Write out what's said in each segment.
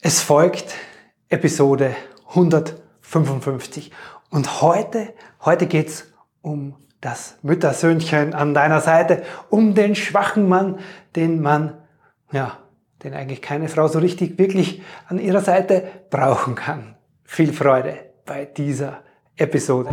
Es folgt Episode 155 und heute, heute geht's um das Müttersöhnchen an deiner Seite, um den schwachen Mann, den man, ja, den eigentlich keine Frau so richtig wirklich an ihrer Seite brauchen kann. Viel Freude bei dieser Episode.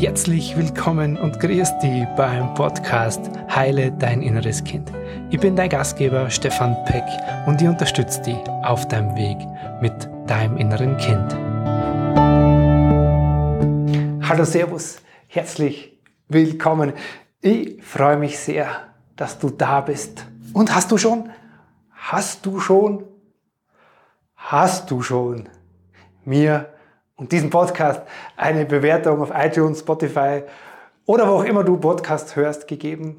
Herzlich willkommen und grüß dich beim Podcast Heile dein inneres Kind. Ich bin dein Gastgeber Stefan Peck und ich unterstütze dich auf deinem Weg mit deinem inneren Kind. Hallo Servus, herzlich willkommen. Ich freue mich sehr, dass du da bist. Und hast du schon? Hast du schon? Hast du schon mir und diesen Podcast eine Bewertung auf iTunes, Spotify oder wo auch immer du Podcast hörst gegeben,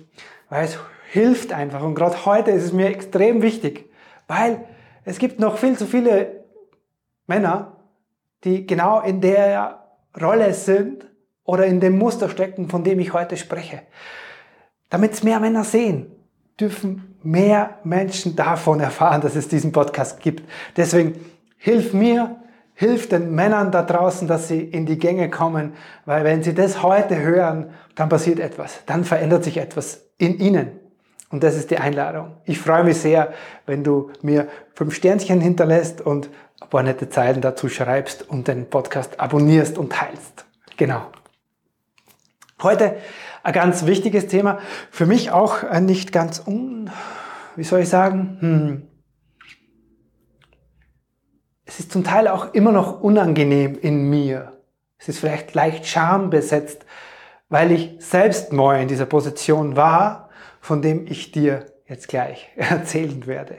weil es hilft einfach. Und gerade heute ist es mir extrem wichtig, weil es gibt noch viel zu viele Männer, die genau in der Rolle sind oder in dem Muster stecken, von dem ich heute spreche. Damit es mehr Männer sehen, dürfen mehr Menschen davon erfahren, dass es diesen Podcast gibt. Deswegen hilf mir, Hilf den Männern da draußen, dass sie in die Gänge kommen, weil wenn sie das heute hören, dann passiert etwas, dann verändert sich etwas in ihnen. Und das ist die Einladung. Ich freue mich sehr, wenn du mir fünf Sternchen hinterlässt und ein paar nette Zeilen dazu schreibst und den Podcast abonnierst und teilst. Genau. Heute ein ganz wichtiges Thema. Für mich auch nicht ganz un, wie soll ich sagen, hm, es ist zum Teil auch immer noch unangenehm in mir. Es ist vielleicht leicht schambesetzt, weil ich selbst neu in dieser Position war, von dem ich dir jetzt gleich erzählen werde.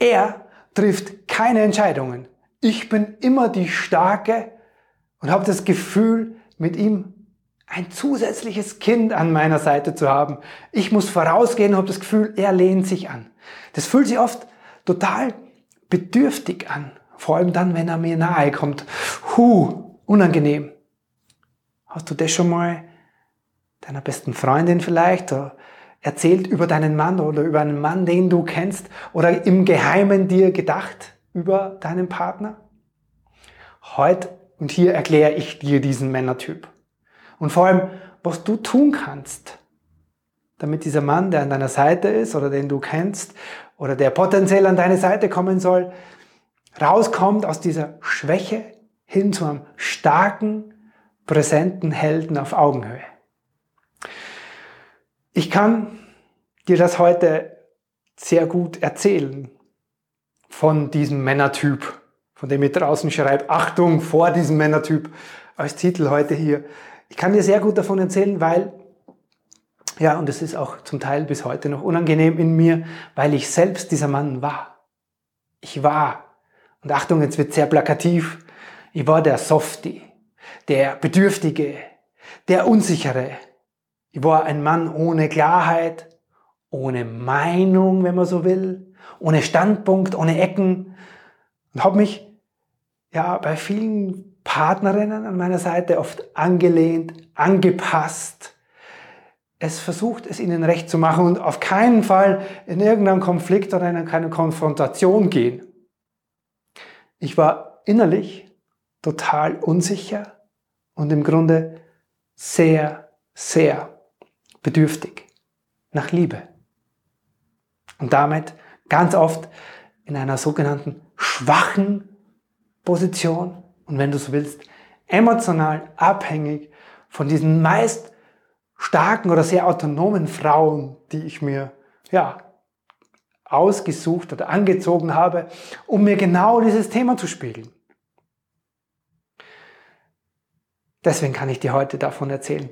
Er trifft keine Entscheidungen. Ich bin immer die Starke und habe das Gefühl, mit ihm ein zusätzliches Kind an meiner Seite zu haben. Ich muss vorausgehen und habe das Gefühl, er lehnt sich an. Das fühlt sich oft total bedürftig an. Vor allem dann, wenn er mir nahe kommt. Huh, unangenehm. Hast du das schon mal deiner besten Freundin vielleicht erzählt über deinen Mann oder über einen Mann, den du kennst oder im Geheimen dir gedacht über deinen Partner? Heute und hier erkläre ich dir diesen Männertyp. Und vor allem, was du tun kannst, damit dieser Mann, der an deiner Seite ist oder den du kennst oder der potenziell an deine Seite kommen soll, rauskommt aus dieser Schwäche hin zu einem starken, präsenten Helden auf Augenhöhe. Ich kann dir das heute sehr gut erzählen von diesem Männertyp, von dem ich draußen schreibe, Achtung vor diesem Männertyp als Titel heute hier. Ich kann dir sehr gut davon erzählen, weil ja, und es ist auch zum Teil bis heute noch unangenehm in mir, weil ich selbst dieser Mann war. Ich war. Und Achtung, jetzt wird sehr plakativ. Ich war der Softie, der Bedürftige, der Unsichere. Ich war ein Mann ohne Klarheit, ohne Meinung, wenn man so will, ohne Standpunkt, ohne Ecken und habe mich ja bei vielen Partnerinnen an meiner Seite oft angelehnt, angepasst, es versucht, es ihnen recht zu machen und auf keinen Fall in irgendeinen Konflikt oder in keine Konfrontation gehen. Ich war innerlich total unsicher und im Grunde sehr, sehr bedürftig nach Liebe. Und damit ganz oft in einer sogenannten schwachen Position und wenn du so willst, emotional abhängig von diesen meist starken oder sehr autonomen Frauen, die ich mir ja, ausgesucht oder angezogen habe, um mir genau dieses Thema zu spiegeln. Deswegen kann ich dir heute davon erzählen.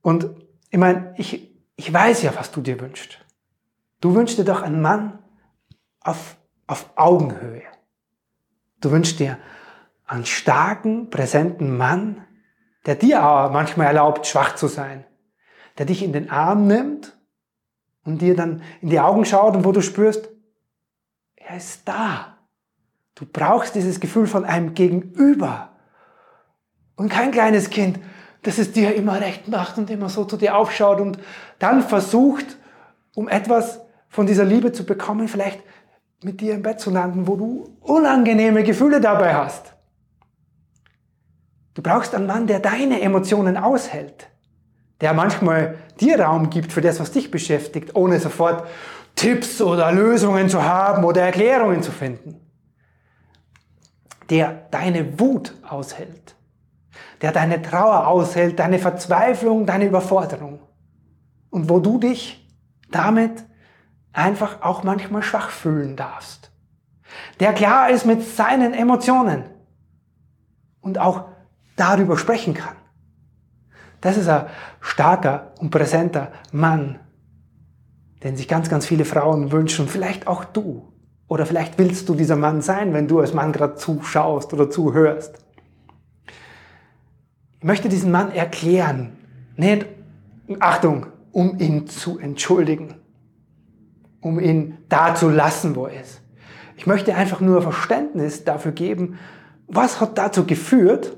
Und ich meine, ich, ich weiß ja, was du dir wünschst. Du wünschst dir doch einen Mann auf, auf Augenhöhe. Du wünschst dir einen starken, präsenten Mann, der dir auch manchmal erlaubt, schwach zu sein, der dich in den Arm nimmt und dir dann in die Augen schaut und wo du spürst, er ist da. Du brauchst dieses Gefühl von einem Gegenüber und kein kleines Kind, das es dir immer recht macht und immer so zu dir aufschaut und dann versucht, um etwas von dieser Liebe zu bekommen, vielleicht mit dir im Bett zu landen, wo du unangenehme Gefühle dabei hast. Du brauchst einen Mann, der deine Emotionen aushält, der manchmal dir Raum gibt für das, was dich beschäftigt, ohne sofort Tipps oder Lösungen zu haben oder Erklärungen zu finden. Der deine Wut aushält, der deine Trauer aushält, deine Verzweiflung, deine Überforderung. Und wo du dich damit einfach auch manchmal schwach fühlen darfst. Der klar ist mit seinen Emotionen und auch darüber sprechen kann. Das ist ein starker und präsenter Mann, den sich ganz, ganz viele Frauen wünschen, vielleicht auch du. Oder vielleicht willst du dieser Mann sein, wenn du als Mann gerade zuschaust oder zuhörst. Ich möchte diesen Mann erklären, nicht, Achtung, um ihn zu entschuldigen, um ihn da zu lassen, wo er ist. Ich möchte einfach nur Verständnis dafür geben, was hat dazu geführt,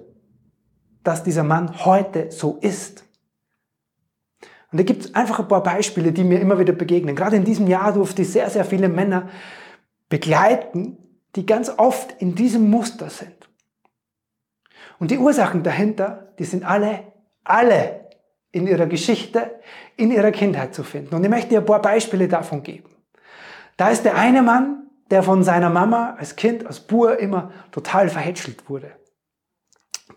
dass dieser Mann heute so ist. Und da gibt es einfach ein paar Beispiele, die mir immer wieder begegnen. Gerade in diesem Jahr durfte ich sehr, sehr viele Männer begleiten, die ganz oft in diesem Muster sind. Und die Ursachen dahinter, die sind alle, alle in ihrer Geschichte, in ihrer Kindheit zu finden. Und ich möchte dir ein paar Beispiele davon geben. Da ist der eine Mann, der von seiner Mama als Kind, als Bur immer total verhätschelt wurde.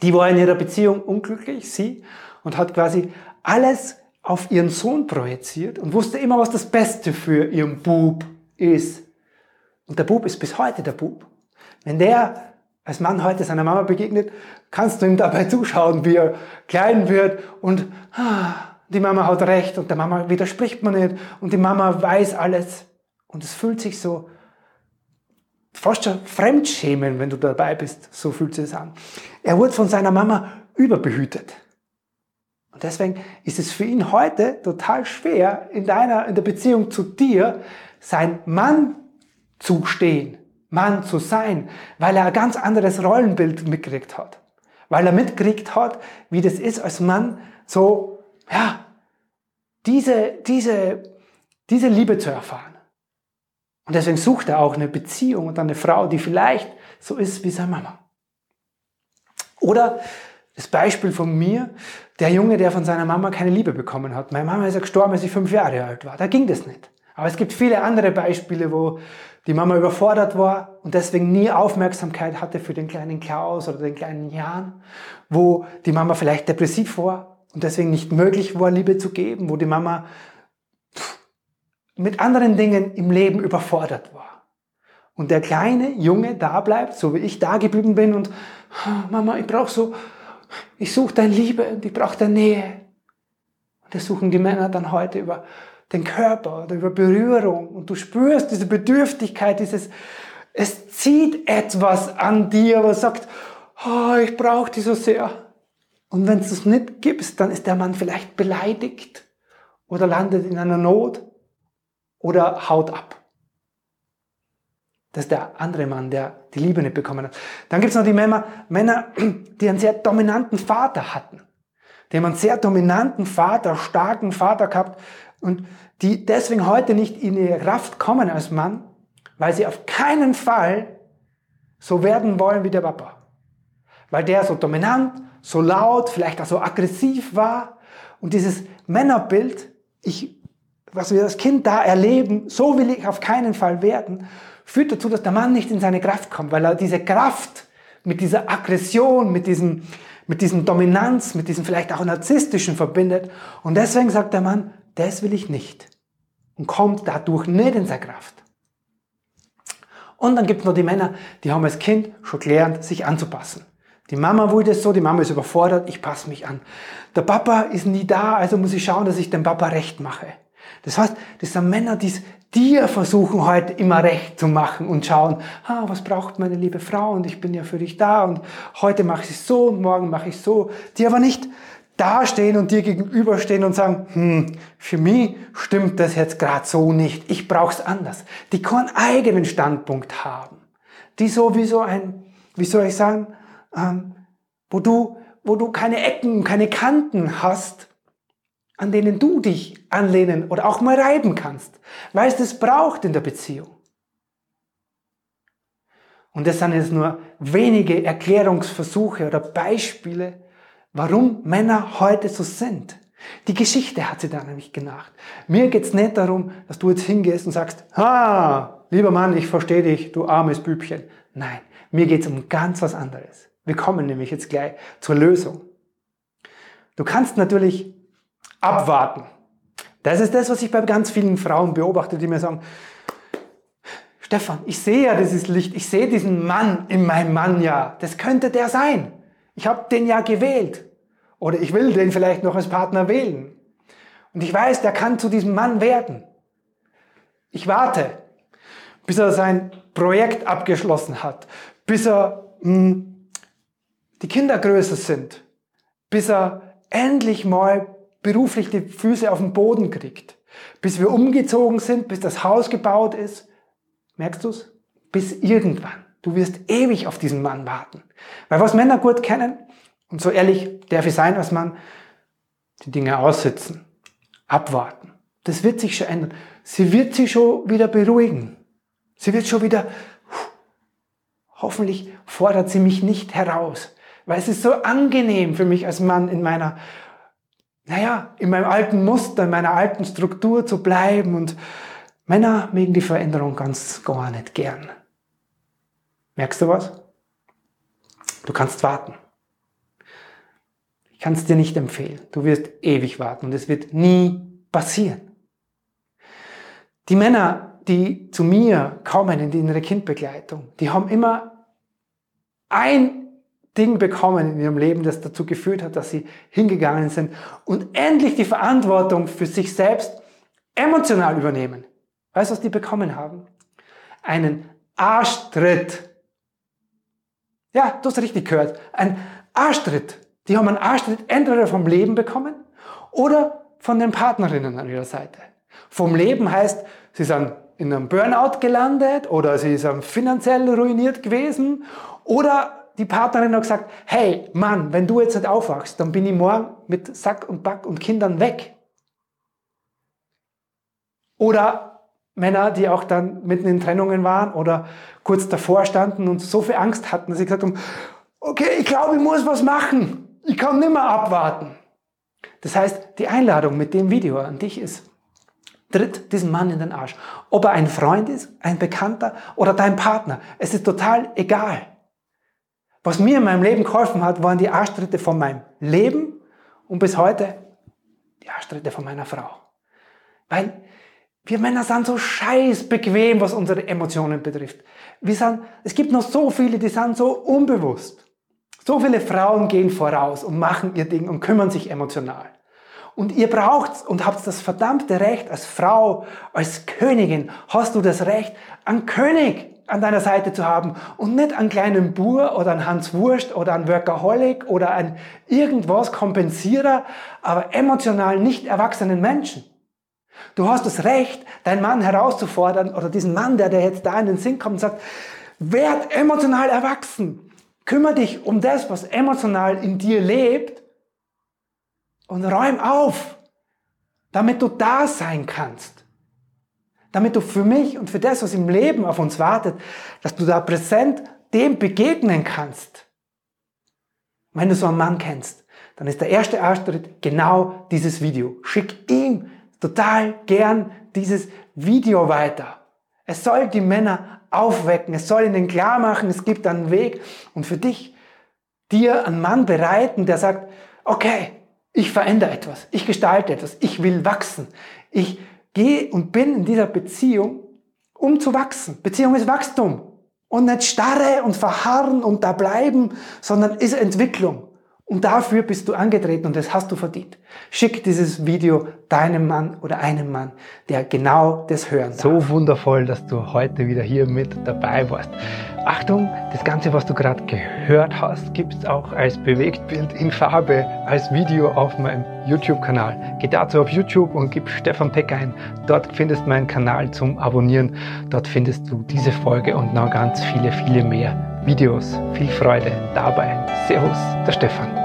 Die war in ihrer Beziehung unglücklich, sie, und hat quasi alles auf ihren Sohn projiziert und wusste immer, was das Beste für ihren Bub ist. Und der Bub ist bis heute der Bub. Wenn der als Mann heute seiner Mama begegnet, kannst du ihm dabei zuschauen, wie er klein wird und ah, die Mama hat recht und der Mama widerspricht man nicht und die Mama weiß alles. Und es fühlt sich so fast schon Fremdschämen, wenn du dabei bist. So fühlt sich das an. Er wurde von seiner Mama überbehütet. Und deswegen ist es für ihn heute total schwer, in deiner, in der Beziehung zu dir, sein Mann zu stehen, Mann zu sein, weil er ein ganz anderes Rollenbild mitgekriegt hat. Weil er mitgekriegt hat, wie das ist als Mann, so, ja, diese, diese, diese Liebe zu erfahren. Und deswegen sucht er auch eine Beziehung und eine Frau, die vielleicht so ist wie seine Mama. Oder das Beispiel von mir, der Junge, der von seiner Mama keine Liebe bekommen hat. Meine Mama ist ja gestorben, als ich fünf Jahre alt war. Da ging das nicht. Aber es gibt viele andere Beispiele, wo die Mama überfordert war und deswegen nie Aufmerksamkeit hatte für den kleinen Klaus oder den kleinen Jan, wo die Mama vielleicht depressiv war und deswegen nicht möglich war, Liebe zu geben, wo die Mama mit anderen Dingen im Leben überfordert war. Und der kleine Junge da bleibt, so wie ich da geblieben bin und Mama, ich brauche so, ich suche deine Liebe und ich brauche deine Nähe. Und das suchen die Männer dann heute über den Körper oder über Berührung und du spürst diese Bedürftigkeit, dieses, es zieht etwas an dir, was sagt, oh, ich brauche die so sehr. Und wenn du es nicht gibst, dann ist der Mann vielleicht beleidigt oder landet in einer Not oder haut ab. Das ist der andere Mann, der die Liebe nicht bekommen hat. Dann gibt es noch die Männer, Männer, die einen sehr dominanten Vater hatten. Die haben einen sehr dominanten Vater, starken Vater gehabt und die deswegen heute nicht in ihre Kraft kommen als Mann, weil sie auf keinen Fall so werden wollen wie der Papa. Weil der so dominant, so laut, vielleicht auch so aggressiv war. Und dieses Männerbild, ich was wir als Kind da erleben, so will ich auf keinen Fall werden, führt dazu, dass der Mann nicht in seine Kraft kommt, weil er diese Kraft mit dieser Aggression, mit diesem, mit diesem Dominanz, mit diesem vielleicht auch narzisstischen verbindet. Und deswegen sagt der Mann, das will ich nicht. Und kommt dadurch nicht in seine Kraft. Und dann gibt es noch die Männer, die haben als Kind schon gelernt, sich anzupassen. Die Mama wollte es so, die Mama ist überfordert, ich passe mich an. Der Papa ist nie da, also muss ich schauen, dass ich dem Papa recht mache. Das heißt, das sind Männer, die dir versuchen heute immer recht zu machen und schauen, ah, was braucht meine liebe Frau und ich bin ja für dich da und heute mache ich es so und morgen mache ich es so, die aber nicht dastehen und dir gegenüberstehen und sagen, hm, für mich stimmt das jetzt gerade so nicht, ich brauche es anders. Die keinen eigenen Standpunkt haben. Die so wie so ein, wie soll ich sagen, ähm, wo du, wo du keine Ecken, keine Kanten hast, an denen du dich anlehnen oder auch mal reiben kannst, weil es das braucht in der Beziehung. Und das sind jetzt nur wenige Erklärungsversuche oder Beispiele, warum Männer heute so sind. Die Geschichte hat sie da nämlich gemacht. Mir geht's nicht darum, dass du jetzt hingehst und sagst, ha, lieber Mann, ich verstehe dich, du armes Bübchen. Nein, mir geht's um ganz was anderes. Wir kommen nämlich jetzt gleich zur Lösung. Du kannst natürlich abwarten. Das ist das, was ich bei ganz vielen Frauen beobachte, die mir sagen, Stefan, ich sehe ja dieses Licht, ich sehe diesen Mann in meinem Mann ja. Das könnte der sein. Ich habe den ja gewählt. Oder ich will den vielleicht noch als Partner wählen. Und ich weiß, der kann zu diesem Mann werden. Ich warte, bis er sein Projekt abgeschlossen hat, bis er mh, hm, die Kinder größer sind, bis er endlich mal beruflich die Füße auf den Boden kriegt, bis wir umgezogen sind, bis das Haus gebaut ist. Merkst du's? Bis irgendwann. Du wirst ewig auf diesen Mann warten. Weil was Männer gut kennen, und so ehrlich darf ich sein als Mann, die Dinge aussitzen, abwarten. Das wird sich schon ändern. Sie wird sich schon wieder beruhigen. Sie wird schon wieder, hoffentlich fordert sie mich nicht heraus, weil es ist so angenehm für mich als Mann in meiner, naja, in meinem alten Muster, in meiner alten Struktur zu bleiben und Männer mögen die Veränderung ganz gar nicht gern. Merkst du was? Du kannst warten. Ich kann es dir nicht empfehlen. Du wirst ewig warten und es wird nie passieren. Die Männer, die zu mir kommen in die innere Kindbegleitung, die haben immer ein Ding bekommen in ihrem Leben, das dazu geführt hat, dass sie hingegangen sind und endlich die Verantwortung für sich selbst emotional übernehmen. Weißt du, was die bekommen haben? Einen Arschtritt. Ja, du hast richtig gehört. Ein Arschtritt. Die haben einen Arschtritt entweder vom Leben bekommen oder von den Partnerinnen an ihrer Seite. Vom Leben heißt, sie sind in einem Burnout gelandet oder sie sind finanziell ruiniert gewesen oder die Partnerin hat gesagt, hey Mann, wenn du jetzt nicht aufwachst, dann bin ich morgen mit Sack und Back und Kindern weg. Oder Männer, die auch dann mitten in Trennungen waren oder kurz davor standen und so viel Angst hatten, dass sie gesagt haben, okay, ich glaube, ich muss was machen. Ich kann nicht mehr abwarten. Das heißt, die Einladung mit dem Video an dich ist, tritt diesen Mann in den Arsch. Ob er ein Freund ist, ein Bekannter oder dein Partner. Es ist total egal. Was mir in meinem Leben geholfen hat, waren die Arschtritte von meinem Leben und bis heute die Arschtritte von meiner Frau. Weil wir Männer sind so scheiß bequem, was unsere Emotionen betrifft. Wir sind, es gibt noch so viele, die sind so unbewusst. So viele Frauen gehen voraus und machen ihr Ding und kümmern sich emotional. Und ihr braucht und habt das verdammte Recht als Frau, als Königin, hast du das Recht, einen König an deiner Seite zu haben und nicht einen kleinen Bur oder einen Hans Wurst oder einen Workaholic oder einen irgendwas Kompensierer, aber emotional nicht erwachsenen Menschen. Du hast das Recht, deinen Mann herauszufordern oder diesen Mann, der dir jetzt da in den Sinn kommt und sagt, werd emotional erwachsen. Kümmere dich um das, was emotional in dir lebt und räum auf, damit du da sein kannst. Damit du für mich und für das, was im Leben auf uns wartet, dass du da präsent dem begegnen kannst. Wenn du so einen Mann kennst, dann ist der erste Arschtritt genau dieses Video. Schick ihm total gern dieses Video weiter. Es soll die Männer aufwecken. Es soll ihnen klar machen, es gibt einen Weg. Und für dich, dir einen Mann bereiten, der sagt, okay, ich verändere etwas, ich gestalte etwas, ich will wachsen. Ich gehe und bin in dieser Beziehung, um zu wachsen. Beziehung ist Wachstum. Und nicht starre und verharren und da bleiben, sondern ist Entwicklung. Und dafür bist du angetreten und das hast du verdient. Schick dieses Video deinem Mann oder einem Mann, der genau das hören darf. So wundervoll, dass du heute wieder hier mit dabei warst. Achtung, das Ganze, was du gerade gehört hast, gibt es auch als Bewegtbild in Farbe, als Video auf meinem YouTube-Kanal. Geh dazu auf YouTube und gib Stefan Peck ein. Dort findest du meinen Kanal zum Abonnieren. Dort findest du diese Folge und noch ganz viele, viele mehr Videos. Viel Freude dabei. Servus, der Stefan.